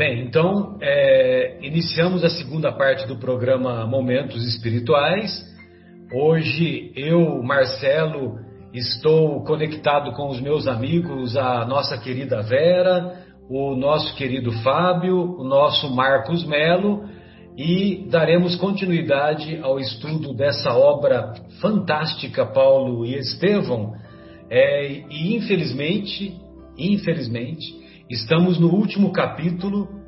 Bem, então é, iniciamos a segunda parte do programa Momentos Espirituais. Hoje eu, Marcelo, estou conectado com os meus amigos, a nossa querida Vera, o nosso querido Fábio, o nosso Marcos Melo e daremos continuidade ao estudo dessa obra fantástica, Paulo e Estevão. É, e infelizmente, infelizmente, estamos no último capítulo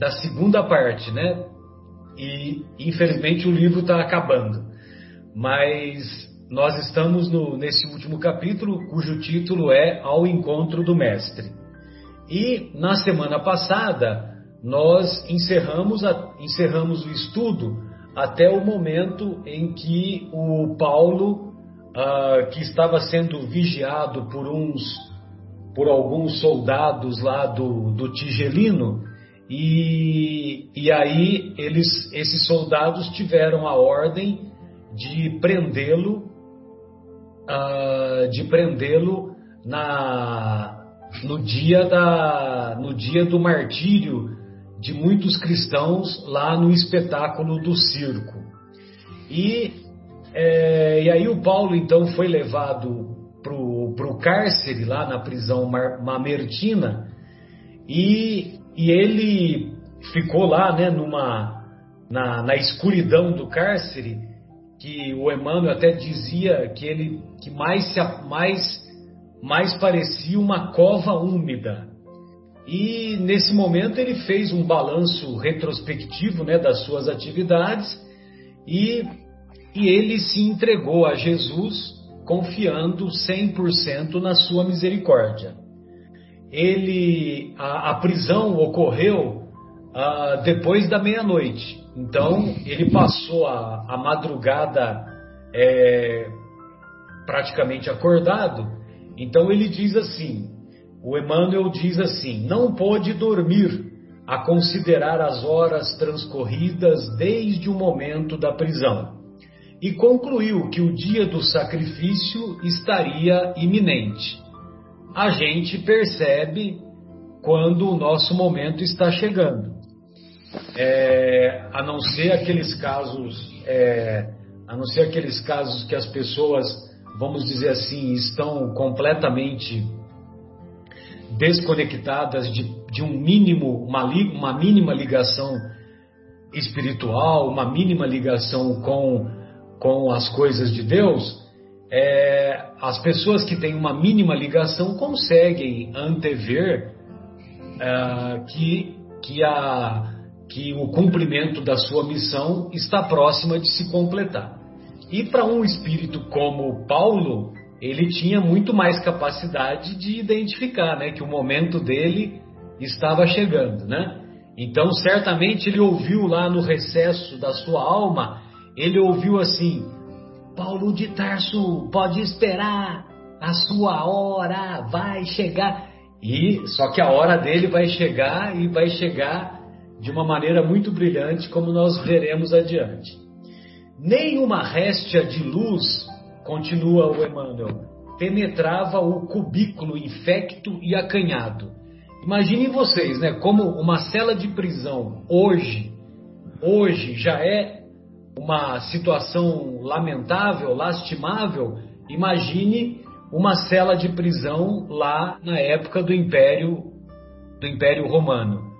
da segunda parte, né? E infelizmente o livro está acabando. Mas nós estamos no, nesse último capítulo, cujo título é Ao Encontro do Mestre. E na semana passada nós encerramos, a, encerramos o estudo até o momento em que o Paulo, uh, que estava sendo vigiado por uns, por alguns soldados lá do, do Tigelino, e, e aí eles, esses soldados tiveram a ordem de prendê-lo, uh, de prendê-lo na no dia da no dia do martírio de muitos cristãos lá no espetáculo do circo. E, é, e aí o Paulo então foi levado para o cárcere lá na prisão mamertina e, e ele ficou lá né, numa, na, na escuridão do cárcere que o Emmanuel até dizia que ele que mais, mais, mais parecia uma cova úmida e nesse momento ele fez um balanço retrospectivo né, das suas atividades e, e ele se entregou a Jesus confiando 100% na sua misericórdia. Ele, a, a prisão ocorreu uh, depois da meia-noite, então ele passou a, a madrugada é, praticamente acordado. Então ele diz assim: o Emmanuel diz assim: não pôde dormir a considerar as horas transcorridas desde o momento da prisão e concluiu que o dia do sacrifício estaria iminente. A gente percebe quando o nosso momento está chegando. É, a não ser aqueles casos, é, a não ser aqueles casos que as pessoas, vamos dizer assim, estão completamente desconectadas de, de um mínimo, uma, uma mínima ligação espiritual, uma mínima ligação com, com as coisas de Deus, é, as pessoas que têm uma mínima ligação conseguem antever é, que, que, a, que o cumprimento da sua missão está próxima de se completar. E para um espírito como Paulo, ele tinha muito mais capacidade de identificar, né, que o momento dele estava chegando, né? Então, certamente ele ouviu lá no recesso da sua alma, ele ouviu assim: Paulo de Tarso, pode esperar, a sua hora vai chegar. E só que a hora dele vai chegar e vai chegar de uma maneira muito brilhante, como nós veremos adiante. Nenhuma réstia de luz continua o Emmanuel, penetrava o cubículo infecto e acanhado. Imaginem vocês, né, como uma cela de prisão hoje, hoje já é uma situação lamentável, lastimável. Imagine uma cela de prisão lá na época do Império do Império Romano.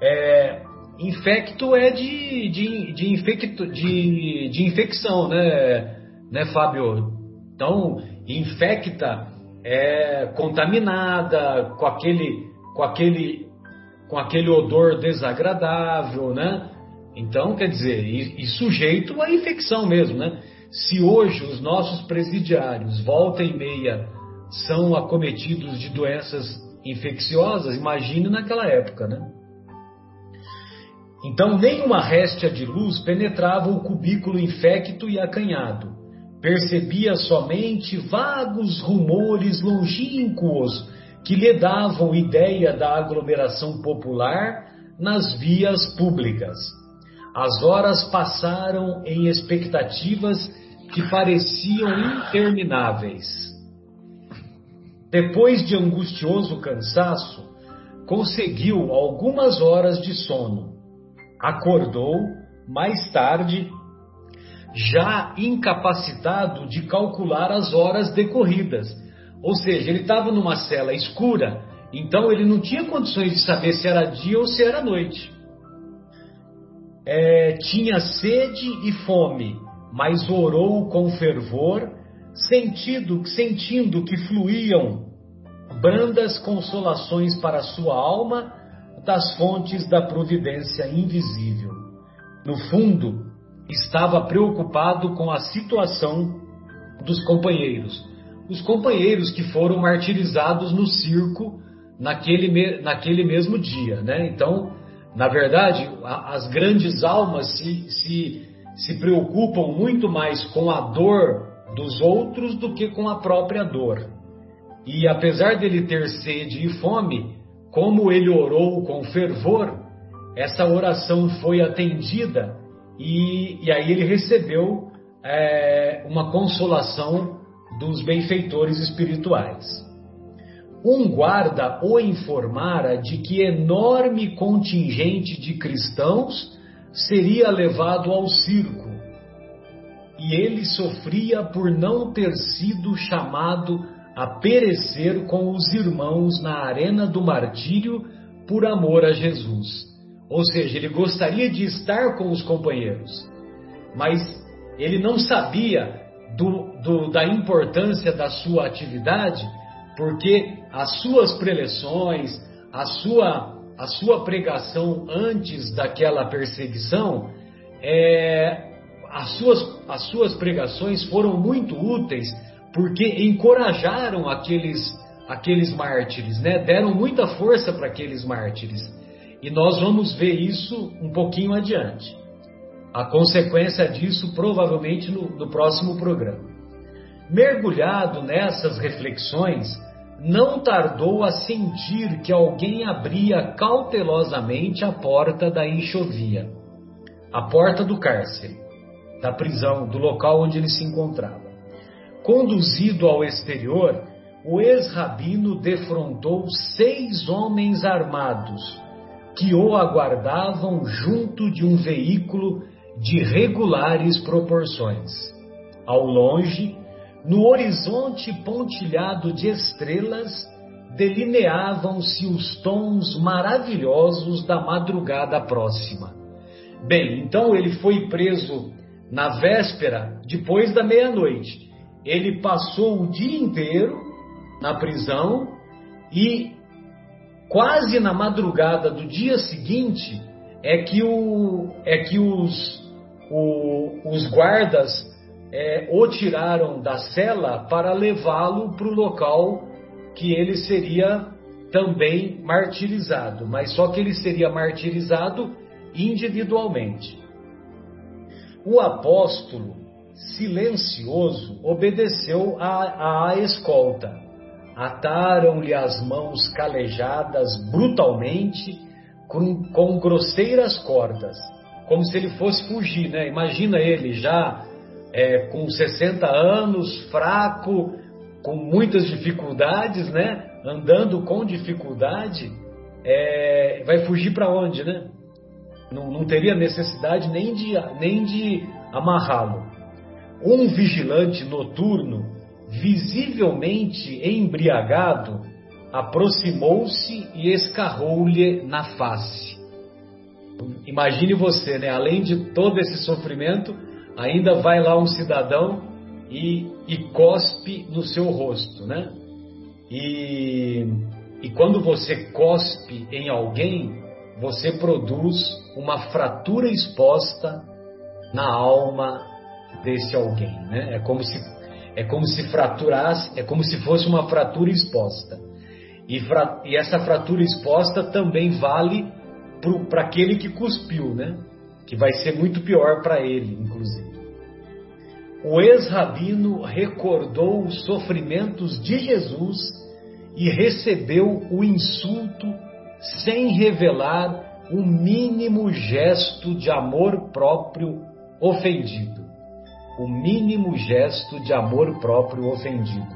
É, infecto é de, de, de, infecto, de, de infecção, né? né, Fábio? Então, infecta é contaminada com aquele, com aquele, com aquele odor desagradável, né? Então, quer dizer, e, e sujeito à infecção mesmo, né? Se hoje os nossos presidiários, volta e meia, são acometidos de doenças infecciosas, imagine naquela época, né? Então, nenhuma réstia de luz penetrava o cubículo infecto e acanhado percebia somente vagos rumores longínquos que lhe davam ideia da aglomeração popular nas vias públicas. As horas passaram em expectativas que pareciam intermináveis. Depois de angustioso cansaço, conseguiu algumas horas de sono. Acordou mais tarde, já incapacitado de calcular as horas decorridas. Ou seja, ele estava numa cela escura, então ele não tinha condições de saber se era dia ou se era noite. É, tinha sede e fome, mas orou com fervor, sentindo, sentindo que fluíam brandas consolações para sua alma das fontes da providência invisível. No fundo, estava preocupado com a situação dos companheiros, os companheiros que foram martirizados no circo naquele, naquele mesmo dia, né? Então, na verdade, as grandes almas se, se, se preocupam muito mais com a dor dos outros do que com a própria dor. E apesar dele ter sede e fome, como ele orou com fervor, essa oração foi atendida e, e aí ele recebeu é, uma consolação dos benfeitores espirituais. Um guarda o informara de que enorme contingente de cristãos seria levado ao circo, e ele sofria por não ter sido chamado a perecer com os irmãos na arena do martírio por amor a Jesus. Ou seja, ele gostaria de estar com os companheiros, mas ele não sabia do, do, da importância da sua atividade, porque as suas preleções, a sua, a sua pregação antes daquela perseguição, é, as, suas, as suas pregações foram muito úteis porque encorajaram aqueles, aqueles mártires, né? deram muita força para aqueles mártires. E nós vamos ver isso um pouquinho adiante. A consequência disso, provavelmente, no, no próximo programa. Mergulhado nessas reflexões, não tardou a sentir que alguém abria cautelosamente a porta da enxovia, a porta do cárcere, da prisão, do local onde ele se encontrava. Conduzido ao exterior, o ex-rabino defrontou seis homens armados que o aguardavam junto de um veículo de regulares proporções. Ao longe, no horizonte pontilhado de estrelas, delineavam-se os tons maravilhosos da madrugada próxima. Bem, então ele foi preso na véspera, depois da meia-noite ele passou o dia inteiro na prisão e quase na madrugada do dia seguinte é que, o, é que os, o, os guardas é, o tiraram da cela para levá-lo para o local que ele seria também martirizado, mas só que ele seria martirizado individualmente. O apóstolo silencioso, obedeceu à, à escolta. Ataram-lhe as mãos calejadas brutalmente com, com grosseiras cordas, como se ele fosse fugir, né? Imagina ele já é, com 60 anos, fraco, com muitas dificuldades, né? Andando com dificuldade, é, vai fugir para onde, né? Não, não, teria necessidade nem de, nem de amarrá-lo. Um vigilante noturno, visivelmente embriagado, aproximou-se e escarrou-lhe na face. Imagine você, né? Além de todo esse sofrimento, ainda vai lá um cidadão e, e cospe no seu rosto, né? E, e quando você cospe em alguém, você produz uma fratura exposta na alma desse alguém, né? É como se é como se fraturasse, é como se fosse uma fratura exposta. E, e essa fratura exposta também vale para aquele que cuspiu, né? Que vai ser muito pior para ele, inclusive. O ex-rabino recordou os sofrimentos de Jesus e recebeu o insulto sem revelar o mínimo gesto de amor próprio ofendido o mínimo gesto de amor próprio ofendido.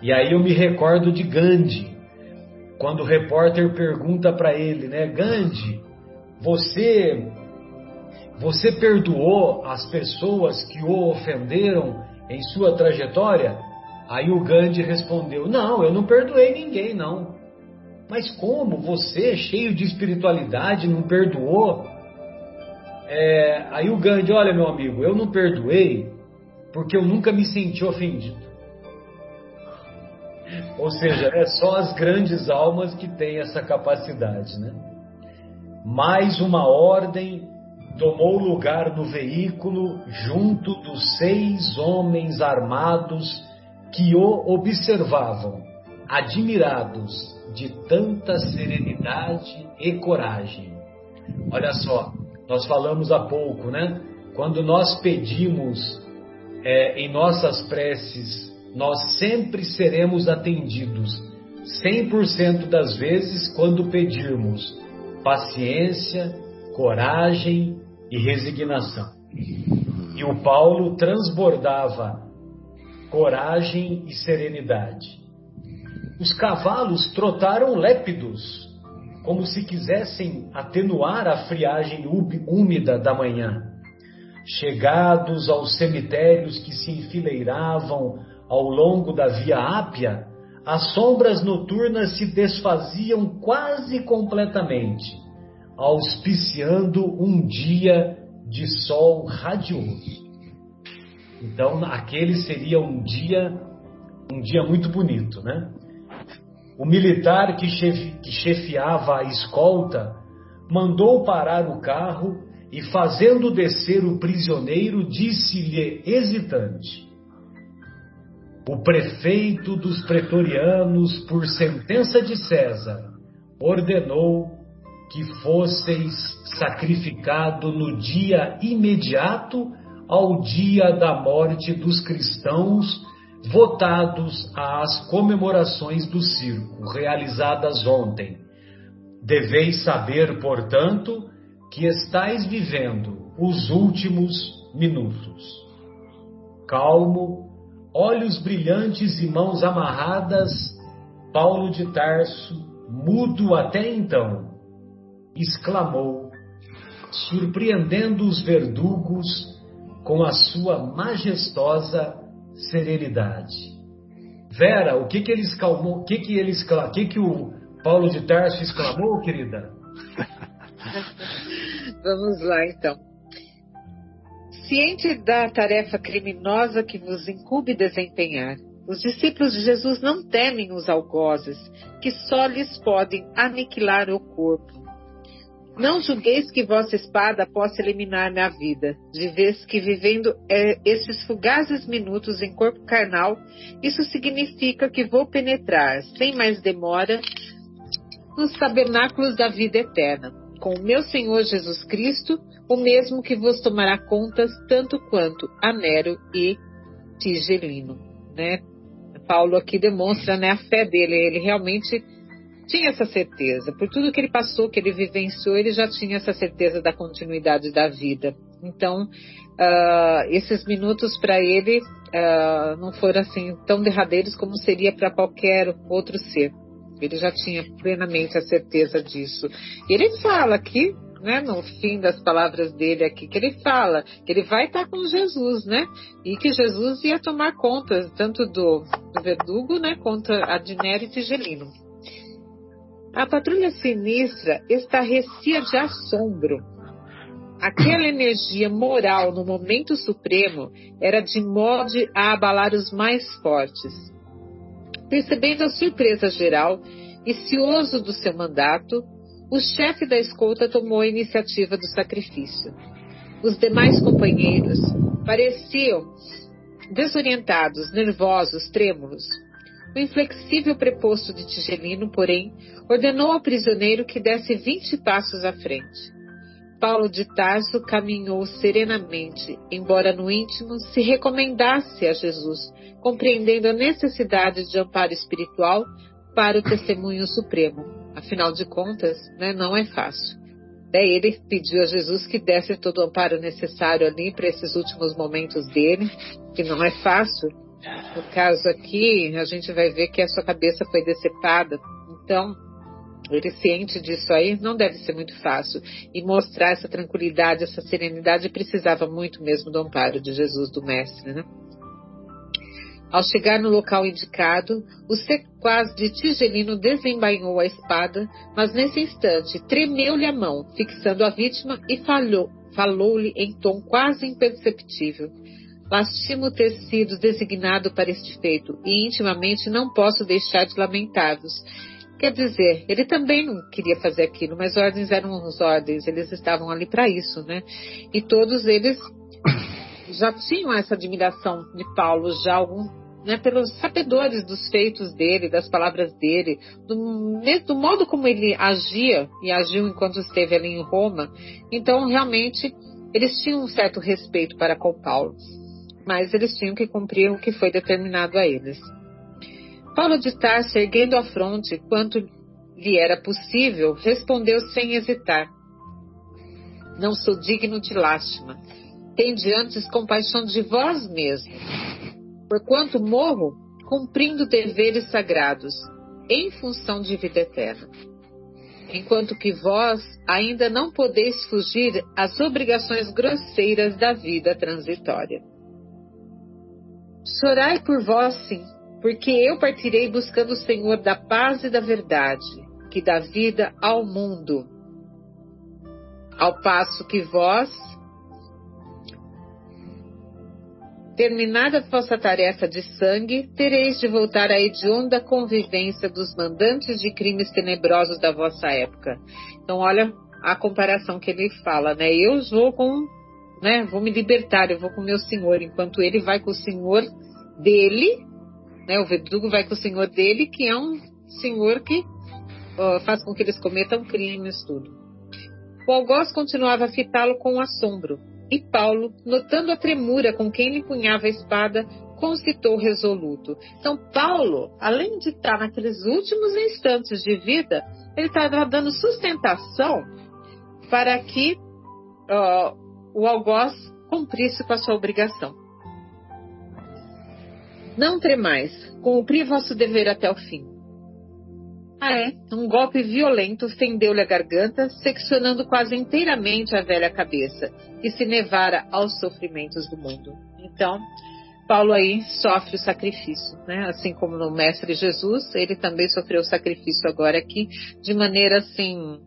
E aí eu me recordo de Gandhi. quando o repórter pergunta para ele, né, Gandhi, você você perdoou as pessoas que o ofenderam em sua trajetória? Aí o Gandhi respondeu: Não, eu não perdoei ninguém, não. Mas como você, cheio de espiritualidade, não perdoou? É, aí o Gandhi, olha meu amigo, eu não perdoei porque eu nunca me senti ofendido. Ou seja, é só as grandes almas que têm essa capacidade, né? Mais uma ordem tomou lugar no veículo junto dos seis homens armados que o observavam, admirados de tanta serenidade e coragem. Olha só, nós falamos há pouco, né? Quando nós pedimos é, em nossas preces, nós sempre seremos atendidos, 100% das vezes, quando pedirmos paciência, coragem e resignação. E o Paulo transbordava coragem e serenidade. Os cavalos trotaram lépidos, como se quisessem atenuar a friagem úmida da manhã. Chegados aos cemitérios que se enfileiravam ao longo da Via Ápia, as sombras noturnas se desfaziam quase completamente auspiciando um dia de sol radioso. Então, aquele seria um dia, um dia muito bonito, né? O militar que, chefe, que chefiava a escolta mandou parar o carro e, fazendo descer o prisioneiro, disse-lhe hesitante: O prefeito dos pretorianos, por sentença de César, ordenou que fosseis sacrificado no dia imediato ao dia da morte dos cristãos, votados às comemorações do circo, realizadas ontem. Deveis saber, portanto, que estáis vivendo os últimos minutos. Calmo, olhos brilhantes e mãos amarradas, Paulo de Tarso, mudo até então, exclamou, surpreendendo os verdugos com a sua majestosa serenidade. Vera, o que que ele exclamou? O que que ele exclamou? O que que o Paulo de Tarso exclamou, querida? Vamos lá, então. Ciente da tarefa criminosa que vos incube desempenhar, os discípulos de Jesus não temem os algozes, que só lhes podem aniquilar o corpo não julgueis que vossa espada possa eliminar minha vida, de vez que vivendo é, esses fugazes minutos em corpo carnal, isso significa que vou penetrar, sem mais demora, nos tabernáculos da vida eterna, com o meu Senhor Jesus Cristo, o mesmo que vos tomará contas tanto quanto a Nero e Tigelino. Né? Paulo aqui demonstra né, a fé dele, ele realmente tinha essa certeza. Por tudo que ele passou, que ele vivenciou, ele já tinha essa certeza da continuidade da vida. Então, uh, esses minutos para ele uh, não foram assim tão derradeiros como seria para qualquer outro ser. Ele já tinha plenamente a certeza disso. E ele fala aqui, né, no fim das palavras dele aqui, que ele fala que ele vai estar com Jesus, né? E que Jesus ia tomar conta tanto do, do verdugo, né, quanto a de e Tigelino. A patrulha sinistra estarrecia de assombro. Aquela energia moral no momento supremo era de modo a abalar os mais fortes. Percebendo a surpresa geral e cioso do seu mandato, o chefe da escolta tomou a iniciativa do sacrifício. Os demais companheiros pareciam desorientados, nervosos, trêmulos. O inflexível preposto de Tigelino, porém, ordenou ao prisioneiro que desse vinte passos à frente. Paulo de Tarso caminhou serenamente, embora no íntimo se recomendasse a Jesus, compreendendo a necessidade de amparo espiritual para o testemunho supremo. Afinal de contas, né, não é fácil. Daí ele pediu a Jesus que desse todo o amparo necessário ali para esses últimos momentos dele, que não é fácil. No caso aqui, a gente vai ver que a sua cabeça foi decepada. Então, ele ciente disso aí, não deve ser muito fácil. E mostrar essa tranquilidade, essa serenidade, precisava muito mesmo do amparo de Jesus, do Mestre, né? Ao chegar no local indicado, o sequaz de Tigelino desembainhou a espada, mas nesse instante tremeu-lhe a mão, fixando a vítima e falou-lhe em tom quase imperceptível. Lastimo ter sido designado para este feito e intimamente não posso deixar de lamentá-los. Quer dizer, ele também não queria fazer aquilo, mas ordens eram ordens, eles estavam ali para isso, né? E todos eles já tinham essa admiração de Paulo, já algum, né, pelos sabedores dos feitos dele, das palavras dele, do, do modo como ele agia e agiu enquanto esteve ali em Roma. Então, realmente, eles tinham um certo respeito para com Paulo, mas eles tinham que cumprir o que foi determinado a eles. Paulo de Tarso, erguendo a fronte quanto lhe era possível, respondeu sem hesitar: Não sou digno de lástima. Tende antes compaixão de vós mesmos. Porquanto morro cumprindo deveres sagrados, em função de vida eterna. Enquanto que vós ainda não podeis fugir às obrigações grosseiras da vida transitória. Chorai por vós, sim, porque eu partirei buscando o Senhor da paz e da verdade, que dá vida ao mundo. Ao passo que vós, terminada a vossa tarefa de sangue, tereis de voltar à hedionda convivência dos mandantes de crimes tenebrosos da vossa época. Então, olha a comparação que ele fala, né? Eu vou com, né? Vou me libertar, eu vou com o meu senhor, enquanto ele vai com o senhor dele, né? O verdugo vai com o senhor dele, que é um senhor que faz com que eles cometam crimes, tudo. O algoz continuava a fitá-lo com assombro, e Paulo, notando a tremura com quem lhe punhava a espada, concitou resoluto. Então, Paulo, além de estar naqueles últimos instantes de vida, ele estava dando sustentação para que o algoz cumprisse com a sua obrigação. Não tremais, cumpri vosso dever até o fim. Ah, é? Um golpe violento fendeu-lhe a garganta, seccionando quase inteiramente a velha cabeça, que se nevara aos sofrimentos do mundo. Então, Paulo aí sofre o sacrifício, né? Assim como no Mestre Jesus, ele também sofreu o sacrifício agora aqui, de maneira assim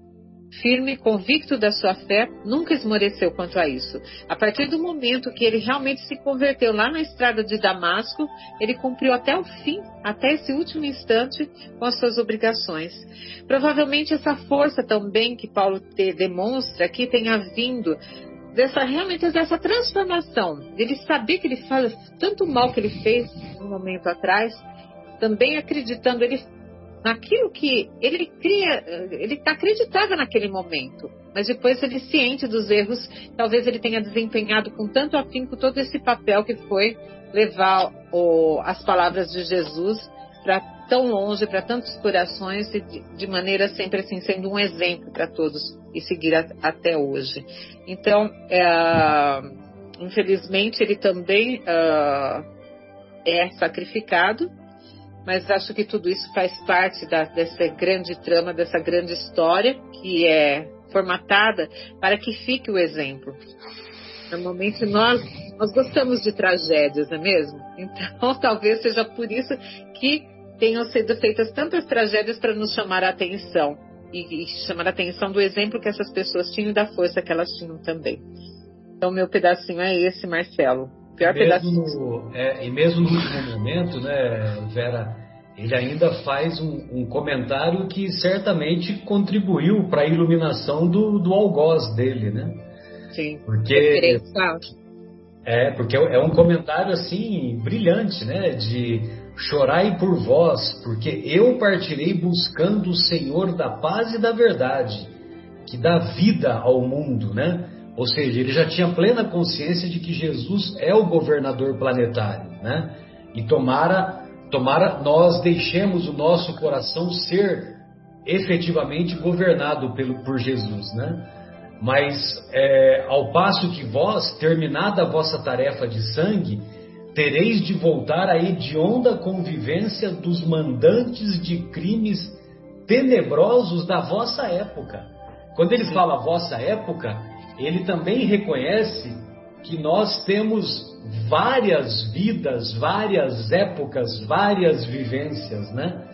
firme, convicto da sua fé, nunca esmoreceu quanto a isso. A partir do momento que ele realmente se converteu lá na estrada de Damasco, ele cumpriu até o fim, até esse último instante, com as suas obrigações. Provavelmente essa força também que Paulo te demonstra aqui tenha vindo dessa realmente dessa transformação, dele saber que ele faz tanto mal que ele fez um momento atrás, também acreditando, ele naquilo que ele cria, ele acreditava naquele momento, mas depois ele ciente dos erros, talvez ele tenha desempenhado com tanto afinco todo esse papel que foi levar o, as palavras de Jesus para tão longe, para tantos corações e de, de, maneira sempre assim sendo um exemplo para todos e seguir a, até hoje. Então, é, infelizmente ele também é, é sacrificado mas acho que tudo isso faz parte da, dessa grande trama, dessa grande história que é formatada para que fique o exemplo. Normalmente nós, nós gostamos de tragédias, não é mesmo? Então talvez seja por isso que tenham sido feitas tantas tragédias para nos chamar a atenção e, e chamar a atenção do exemplo que essas pessoas tinham e da força que elas tinham também. Então meu pedacinho é esse, Marcelo. Pior e mesmo, no, é, e mesmo no último momento, né, Vera, ele ainda faz um, um comentário que certamente contribuiu para a iluminação do, do algoz dele, né? Sim. Porque é porque é, é um comentário assim brilhante, né? De chorai por vós, porque eu partirei buscando o Senhor da paz e da verdade, que dá vida ao mundo, né? Ou seja, ele já tinha plena consciência de que Jesus é o governador planetário, né? E tomara, tomara nós deixemos o nosso coração ser efetivamente governado pelo, por Jesus, né? Mas é, ao passo que vós, terminada a vossa tarefa de sangue, tereis de voltar à hedionda convivência dos mandantes de crimes tenebrosos da vossa época. Quando ele fala vossa época, ele também reconhece que nós temos várias vidas, várias épocas, várias vivências, né?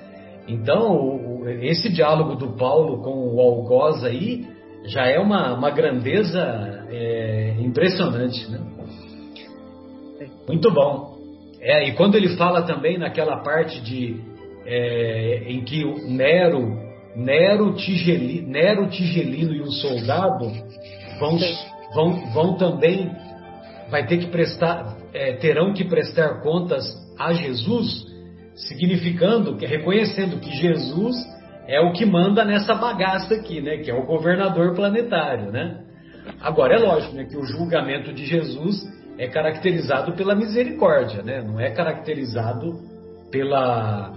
Então, esse diálogo do Paulo com o algoz aí já é uma, uma grandeza é, impressionante, né? Muito bom. É, e quando ele fala também naquela parte de é, em que Nero, Nero, Tigeli, Nero Tigelino e o soldado vão, vão, vão também vai ter que prestar, é, terão que prestar contas a Jesus, significando que reconhecendo que Jesus é o que manda nessa bagaça aqui, né? Que é o governador planetário, né? Agora é lógico, né? Que o julgamento de Jesus é caracterizado pela misericórdia, né? Não é caracterizado pela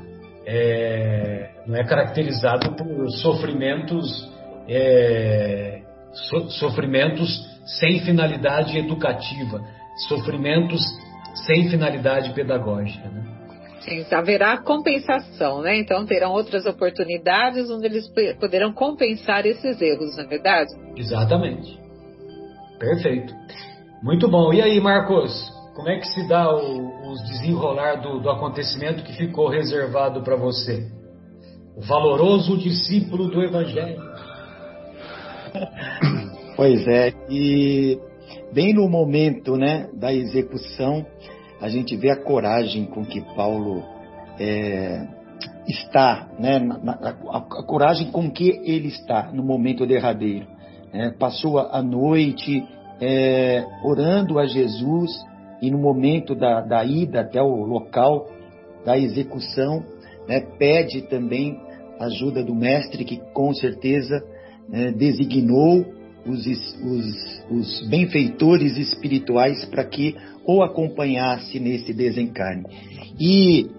é, não é caracterizado por sofrimentos é, so, sofrimentos sem finalidade educativa, sofrimentos sem finalidade pedagógica. Né? Sim, haverá compensação, né? Então terão outras oportunidades onde eles poderão compensar esses erros, não é verdade? Exatamente. Perfeito. Muito bom. E aí, Marcos? Como é que se dá o, os desenrolar do, do acontecimento que ficou reservado para você? O valoroso discípulo do Evangelho. Pois é, e bem no momento né, da execução, a gente vê a coragem com que Paulo é, está, né, na, a, a, coragem com que ele está no momento derradeiro. Né? Passou a noite é, orando a Jesus e no momento da, da ida até o local da execução, né, pede também ajuda do mestre que com certeza né, designou os, os, os benfeitores espirituais para que o acompanhasse nesse desencarne. E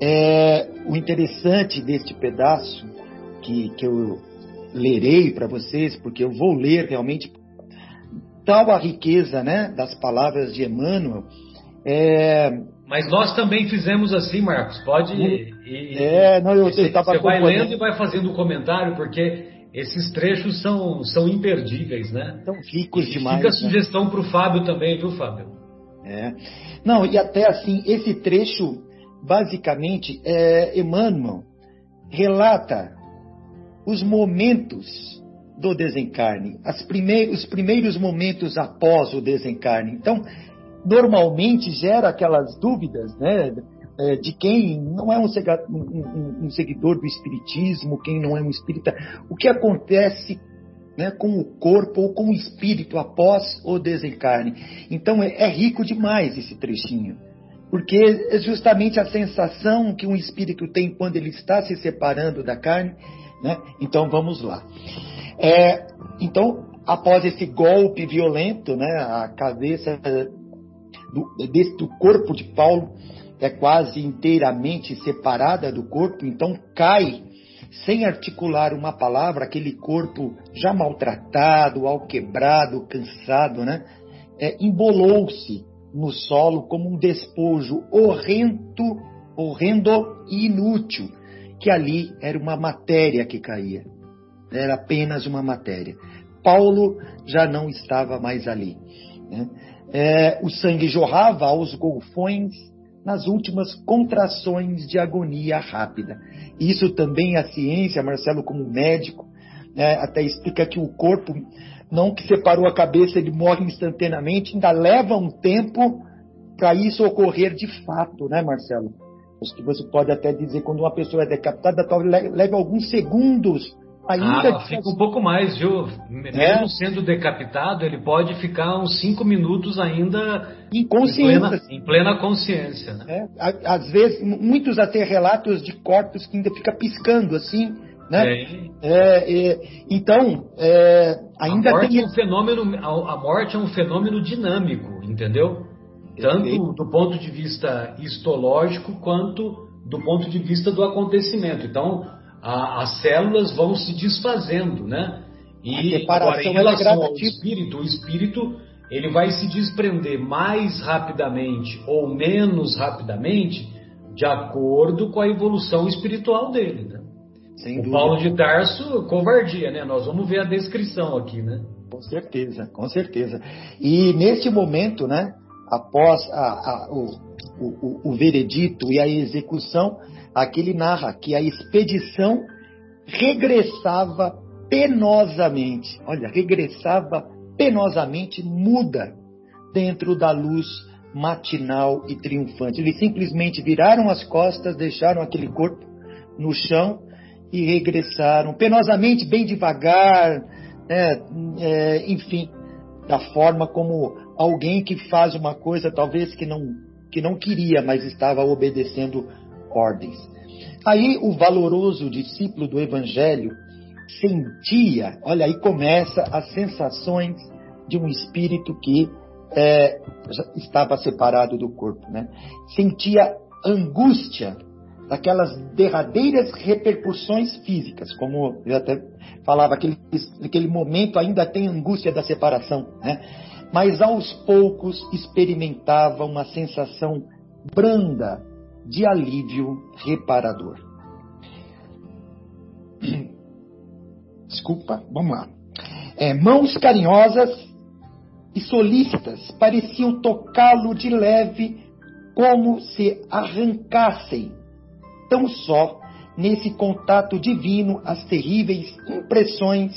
é, o interessante deste pedaço que, que eu lerei para vocês, porque eu vou ler realmente tal a riqueza né, das palavras de Emmanuel. É... Mas nós também fizemos assim, Marcos. Pode. E, é, não, eu estava Você vai lendo e vai fazendo um comentário, porque esses trechos são, são imperdíveis, né? São ricos e demais. Fica a né? sugestão para o Fábio também, viu, Fábio? É. Não, e até assim, esse trecho, basicamente, é, Emmanuel relata os momentos do desencarne, primeiros, os primeiros momentos após o desencarne. Então, normalmente gera aquelas dúvidas, né? É, de quem não é um, um, um, seguidor do espiritismo, quem não é um espírita, o que acontece né, com o corpo ou com o espírito após o desencarne. Então é, é rico demais esse trechinho, porque é justamente a sensação que um espírito tem quando ele está se separando da carne. Né? Então vamos lá. É, então, após esse golpe violento, né, a cabeça do, desse, do corpo de Paulo é quase inteiramente separada do corpo, então cai sem articular uma palavra, aquele corpo já maltratado, alquebrado, cansado, né? É, embolou-se no solo como um despojo horrendo, horrendo e inútil, que ali era uma matéria que caía era apenas uma matéria. Paulo já não estava mais ali. Né? É, o sangue jorrava aos golfões nas últimas contrações de agonia rápida. Isso também a ciência, Marcelo, como médico, né, até explica que o corpo, não que separou a cabeça, ele morre instantaneamente, ainda leva um tempo para isso ocorrer de fato, né, Marcelo? Acho que você pode até dizer quando uma pessoa é decapitada, talvez leve alguns segundos Ainda ah, fica um pouco mais, viu? Mesmo é? sendo decapitado, ele pode ficar uns cinco minutos ainda inconsciente, em plena, em plena consciência. Né? É, às vezes, muitos até relatos de corpos que ainda fica piscando assim, né? É, é, então, é, ainda a morte tem é um fenômeno, a, a, morte é um fenômeno dinâmico, entendeu? Tanto do ponto de vista histológico quanto do ponto de vista do acontecimento. Então, a, as células vão se desfazendo, né? E agora, em é relação ao espírito, o espírito ele vai se desprender mais rapidamente ou menos rapidamente de acordo com a evolução espiritual dele, né? Sem o dúvida. Paulo de Tarso, covardia, né? Nós vamos ver a descrição aqui, né? Com certeza, com certeza. E neste momento, né, após a, a, o, o, o veredito e a execução, aqui ele narra que a expedição regressava penosamente, olha, regressava penosamente muda dentro da luz matinal e triunfante. Eles simplesmente viraram as costas, deixaram aquele corpo no chão e regressaram penosamente, bem devagar, né, é, enfim, da forma como alguém que faz uma coisa talvez que não, que não queria, mas estava obedecendo ordens. Aí o valoroso discípulo do Evangelho sentia, olha aí começa as sensações de um espírito que é, estava separado do corpo, né? Sentia angústia daquelas derradeiras repercussões físicas, como eu até falava, aquele, aquele momento ainda tem angústia da separação, né? Mas aos poucos experimentava uma sensação branda de alívio reparador. Desculpa, vamos lá. É, mãos carinhosas e solícitas pareciam tocá-lo de leve, como se arrancassem, tão só nesse contato divino, as terríveis impressões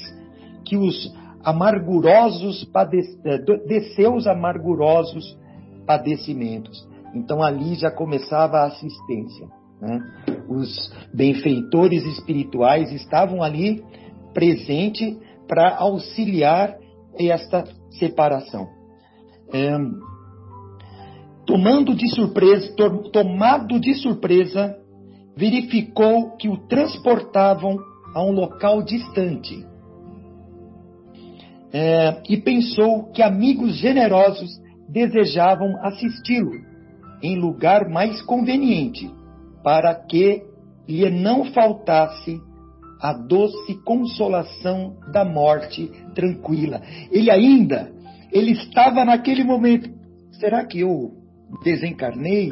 que os amargurosos padece... Eh, de seus amargurosos padecimentos. Então ali já começava a assistência. Né? Os benfeitores espirituais estavam ali presente para auxiliar esta separação. É, tomando de surpresa, tomado de surpresa, verificou que o transportavam a um local distante. É, e pensou que amigos generosos desejavam assisti-lo em lugar mais conveniente, para que lhe não faltasse a doce consolação da morte tranquila. Ele ainda, ele estava naquele momento. Será que eu desencarnei?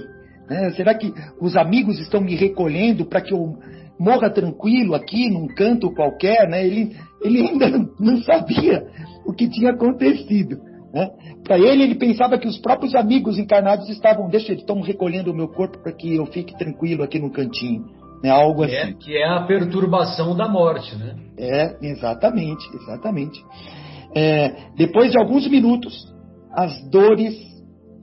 Né? Será que os amigos estão me recolhendo para que eu morra tranquilo aqui num canto qualquer? Né? Ele, ele ainda não sabia o que tinha acontecido. Né? Para ele, ele pensava que os próprios amigos encarnados estavam, deixa, eles estão recolhendo o meu corpo para que eu fique tranquilo aqui no cantinho. Né? Algo que assim. É, que é a perturbação da morte, né? É, exatamente, exatamente. É, depois de alguns minutos, as dores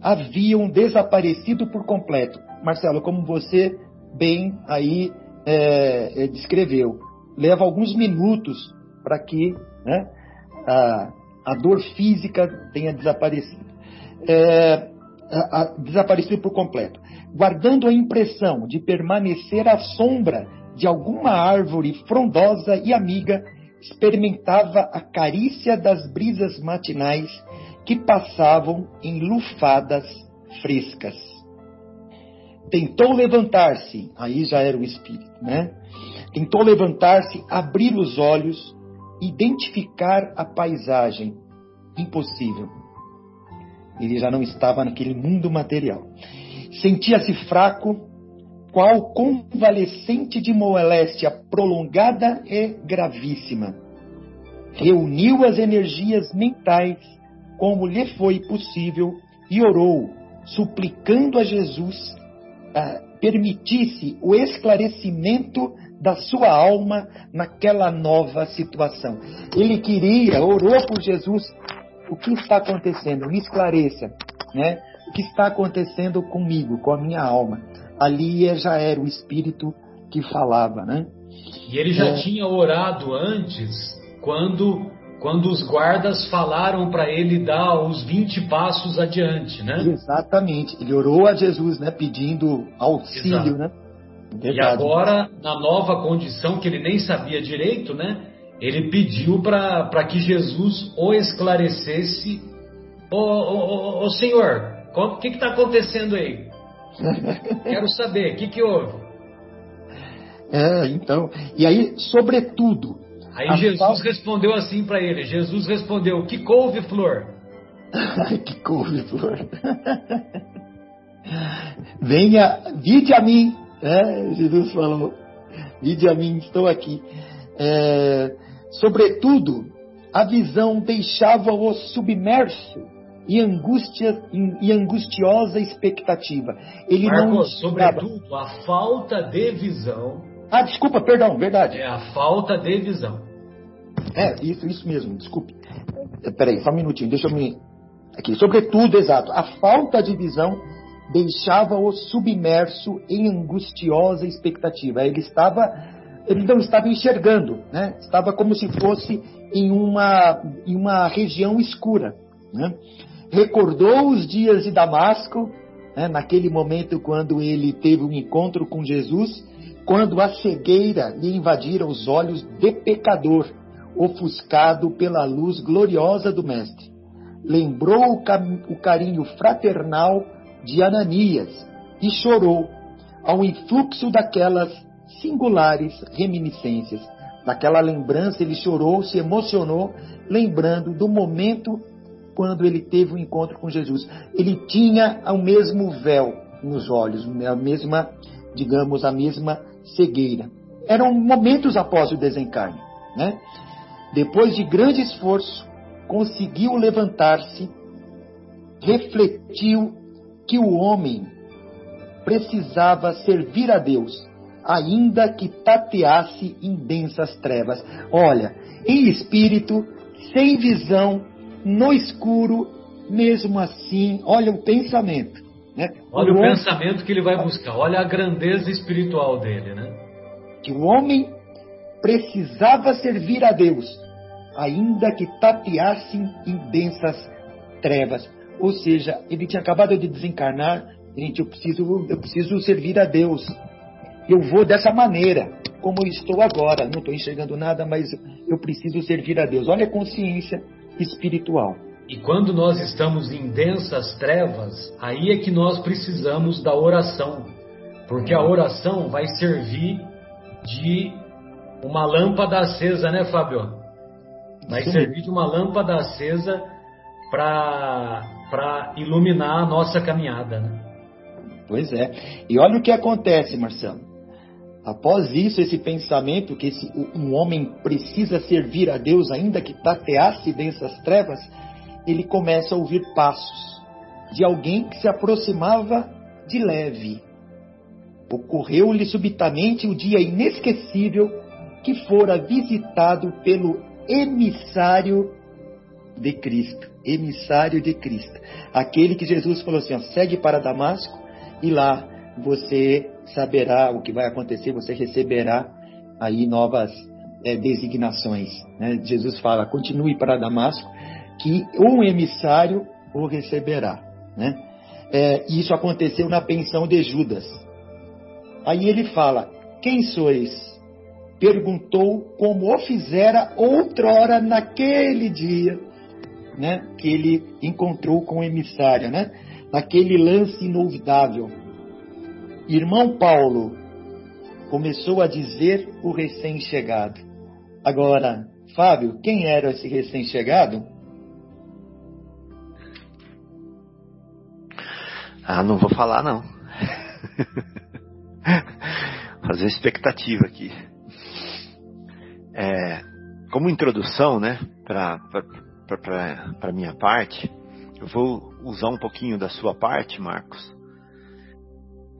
haviam desaparecido por completo. Marcelo, como você bem aí é, é descreveu, leva alguns minutos para que né, a, a, dor física tenha desaparecido. É, a, a, desaparecido por completo guardando a impressão de permanecer à sombra de alguma árvore frondosa e amiga, experimentava a carícia das brisas matinais que passavam em lufadas frescas. Tentou levantar-se, aí já era o espírito, né? Tentou levantar-se, abrir os olhos, identificar a paisagem. Impossível. Ele já não estava naquele mundo material. Sentia-se fraco, qual convalescente de moléstia prolongada e gravíssima. Reuniu as energias mentais como lhe foi possível e orou, suplicando a Jesus uh, permitisse o esclarecimento da sua alma naquela nova situação. Ele queria, orou por Jesus, o que está acontecendo? Me esclareça, né? o que está acontecendo comigo, com a minha alma. Ali é, já era o Espírito que falava, né? E ele já é... tinha orado antes, quando, quando os guardas falaram para ele dar os 20 passos adiante, né? Exatamente. Ele orou a Jesus, né? Pedindo auxílio, Exato. né? Verdade. E agora, na nova condição que ele nem sabia direito, né? Ele pediu para que Jesus o esclarecesse. Ô, ô, ô, ô Senhor, o que está acontecendo aí? Quero saber, o que, que houve? É, então. E aí, sobretudo. Aí Jesus respondeu assim para ele: Jesus respondeu: Que couve, flor? que couve, flor. Venha, vide a mim. É, Jesus falou. Vide a mim, estou aqui. É, sobretudo, a visão deixava-o submerso e, angústia, e angustiosa expectativa. Ele Marcos, não sobretudo, a falta de visão. Ah, desculpa, perdão, verdade. É a falta de visão. É, isso, isso mesmo, desculpe. É, peraí, só um minutinho, deixa eu me. Aqui, sobretudo, exato, a falta de visão deixava-o submerso em angustiosa expectativa. Ele estava, ele não estava enxergando, né? Estava como se fosse em uma, em uma região escura. Né? Recordou os dias de Damasco, né? naquele momento quando ele teve um encontro com Jesus, quando a cegueira lhe invadira os olhos de pecador, ofuscado pela luz gloriosa do Mestre. Lembrou o, o carinho fraternal de Ananias e chorou ao influxo daquelas singulares reminiscências. Naquela lembrança, ele chorou, se emocionou, lembrando do momento quando ele teve o um encontro com Jesus. Ele tinha o mesmo véu nos olhos, a mesma, digamos, a mesma cegueira. Eram momentos após o desencarne. Né? Depois de grande esforço, conseguiu levantar-se, refletiu que o homem precisava servir a Deus, ainda que tateasse em densas trevas. Olha, em espírito, sem visão, no escuro, mesmo assim, olha o pensamento. Né? Olha o, o homem, pensamento que ele vai buscar, olha a grandeza espiritual dele, né? Que o homem precisava servir a Deus, ainda que tateasse em densas trevas. Ou seja, ele tinha acabado de desencarnar. Gente, eu preciso, eu preciso servir a Deus. Eu vou dessa maneira, como estou agora. Não estou enxergando nada, mas eu preciso servir a Deus. Olha a consciência espiritual. E quando nós estamos em densas trevas, aí é que nós precisamos da oração. Porque a oração vai servir de uma lâmpada acesa, né, Fábio? Vai Sim. servir de uma lâmpada acesa para iluminar a nossa caminhada. Né? Pois é. E olha o que acontece, Marcelo. Após isso, esse pensamento que esse, um homem precisa servir a Deus, ainda que tateasse dessas trevas, ele começa a ouvir passos de alguém que se aproximava de leve. Ocorreu-lhe subitamente o dia inesquecível que fora visitado pelo emissário de Cristo, emissário de Cristo. Aquele que Jesus falou assim: ó, segue para Damasco e lá você saberá o que vai acontecer, você receberá aí novas é, designações. Né? Jesus fala: continue para Damasco, que um emissário o receberá. Né? É, isso aconteceu na pensão de Judas. Aí ele fala: Quem sois? Perguntou como o fizera outrora naquele dia né, que ele encontrou com o emissário, né, naquele lance inolvidável. Irmão Paulo começou a dizer o recém-chegado. Agora, Fábio, quem era esse recém-chegado? Ah, não vou falar não. Fazer expectativa aqui. É, como introdução, né, para para minha parte, eu vou usar um pouquinho da sua parte, Marcos.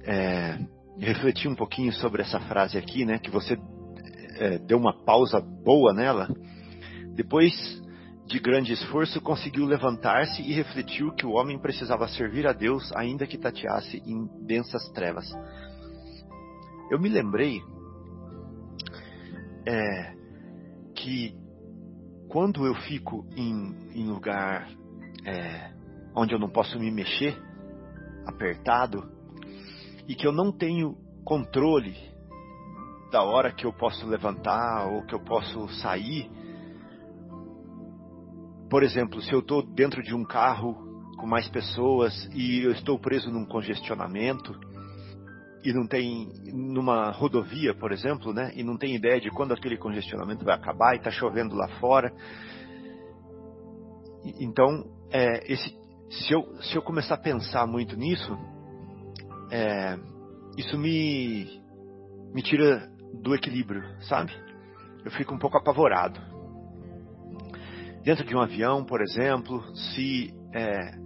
É, refletir um pouquinho sobre essa frase aqui, né? Que você é, deu uma pausa boa nela. Depois de grande esforço, conseguiu levantar-se e refletiu que o homem precisava servir a Deus, ainda que tateasse em densas trevas. Eu me lembrei é, que quando eu fico em, em lugar é, onde eu não posso me mexer, apertado, e que eu não tenho controle da hora que eu posso levantar ou que eu posso sair. Por exemplo, se eu estou dentro de um carro com mais pessoas e eu estou preso num congestionamento, e não tem numa rodovia, por exemplo, né? E não tem ideia de quando aquele congestionamento vai acabar e está chovendo lá fora. Então, é, esse, se, eu, se eu começar a pensar muito nisso, é, isso me, me tira do equilíbrio, sabe? Eu fico um pouco apavorado. Dentro de um avião, por exemplo, se é,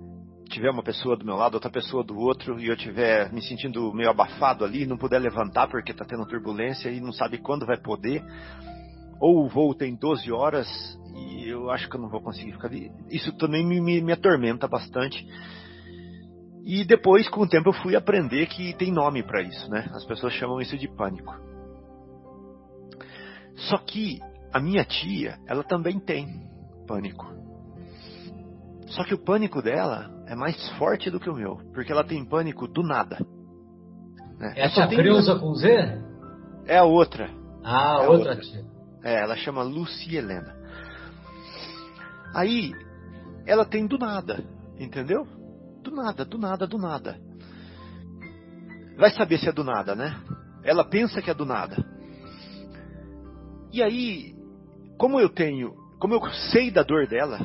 tiver uma pessoa do meu lado, outra pessoa do outro, e eu estiver me sentindo meio abafado ali, não puder levantar porque está tendo turbulência e não sabe quando vai poder, ou o voo tem 12 horas e eu acho que eu não vou conseguir ficar ali. Isso também me, me, me atormenta bastante. E depois, com o tempo, eu fui aprender que tem nome para isso, né? As pessoas chamam isso de pânico. Só que a minha tia, ela também tem pânico. Só que o pânico dela é mais forte do que o meu, porque ela tem pânico do nada. Né? A tia Creuza com Z? É a outra. Ah, é outra, outra tia. É, ela chama Lucy Helena. Aí, ela tem do nada, entendeu? Do nada, do nada, do nada. Vai saber se é do nada, né? Ela pensa que é do nada. E aí, como eu tenho, como eu sei da dor dela,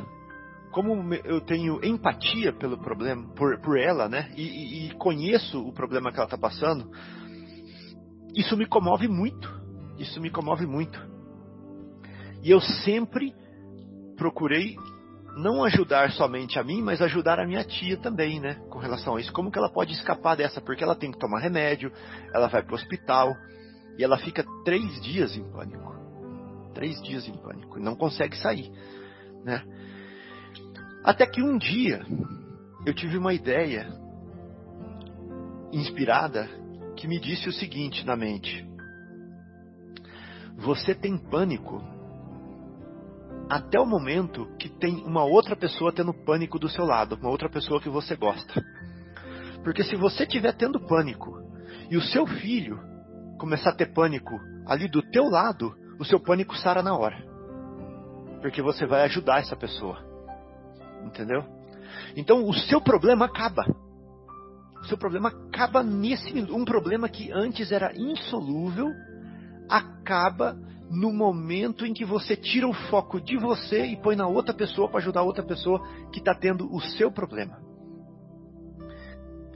como eu tenho empatia pelo problema, por, por ela, né? E, e, conheço o problema que ela está passando, isso me comove muito. Isso me comove muito. E eu sempre procurei não ajudar somente a mim, mas ajudar a minha tia também, né? Com relação a isso. Como que ela pode escapar dessa? Porque ela tem que tomar remédio, ela vai para o hospital e ela fica três dias em pânico. Três dias em pânico e não consegue sair, né? Até que um dia eu tive uma ideia inspirada que me disse o seguinte na mente: Você tem pânico até o momento que tem uma outra pessoa tendo pânico do seu lado, uma outra pessoa que você gosta. Porque se você estiver tendo pânico e o seu filho começar a ter pânico ali do teu lado, o seu pânico sara na hora. Porque você vai ajudar essa pessoa. Entendeu? Então o seu problema acaba. O seu problema acaba nesse um problema que antes era insolúvel, acaba no momento em que você tira o foco de você e põe na outra pessoa para ajudar a outra pessoa que está tendo o seu problema.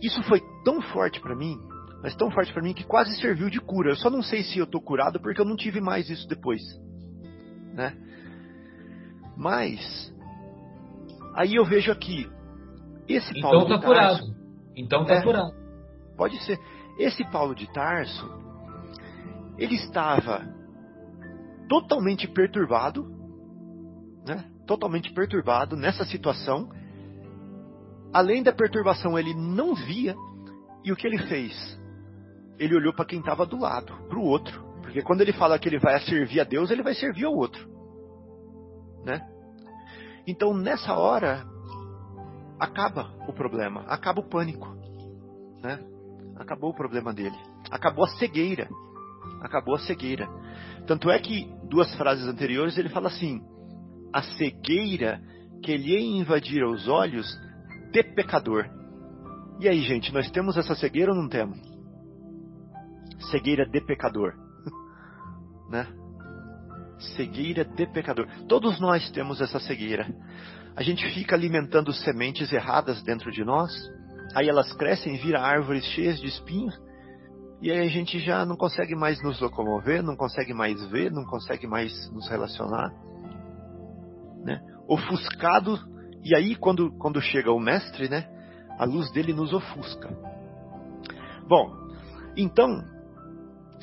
Isso foi tão forte para mim, mas tão forte para mim que quase serviu de cura. Eu só não sei se eu estou curado porque eu não tive mais isso depois, né? Mas Aí eu vejo aqui, esse Paulo então tá de Tarso, curado. Então tá é, curado. Pode ser. Esse Paulo de Tarso, ele estava totalmente perturbado, né? Totalmente perturbado nessa situação. Além da perturbação, ele não via. E o que ele fez? Ele olhou para quem estava do lado, para o outro. Porque quando ele fala que ele vai servir a Deus, ele vai servir ao outro. Né? Então, nessa hora, acaba o problema, acaba o pânico, né? Acabou o problema dele, acabou a cegueira, acabou a cegueira. Tanto é que duas frases anteriores ele fala assim: a cegueira que lhe invadir os olhos de pecador. E aí, gente, nós temos essa cegueira ou não temos? Cegueira de pecador, né? Cegueira de pecador. Todos nós temos essa cegueira. A gente fica alimentando sementes erradas dentro de nós, aí elas crescem, viram árvores cheias de espinhos, e aí a gente já não consegue mais nos locomover, não consegue mais ver, não consegue mais nos relacionar. Né? Ofuscado, e aí quando, quando chega o mestre, né, a luz dele nos ofusca. Bom, então,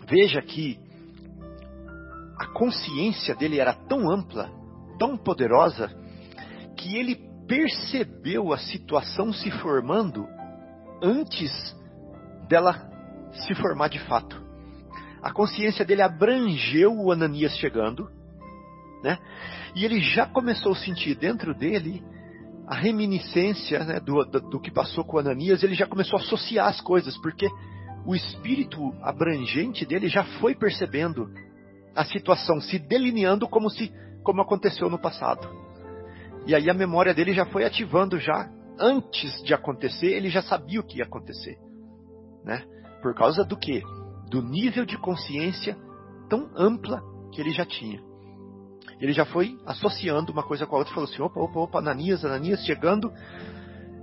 veja que a consciência dele era tão ampla, tão poderosa, que ele percebeu a situação se formando antes dela se formar de fato. A consciência dele abrangeu o Ananias chegando, né? E ele já começou a sentir dentro dele a reminiscência né, do, do, do, que passou com Ananias. Ele já começou a associar as coisas, porque o espírito abrangente dele já foi percebendo a situação se delineando como se como aconteceu no passado. E aí a memória dele já foi ativando já antes de acontecer, ele já sabia o que ia acontecer, né? Por causa do que? Do nível de consciência tão ampla que ele já tinha. Ele já foi associando uma coisa com a outra, falou assim: opa, opa, opa, Ananias, Ananias chegando,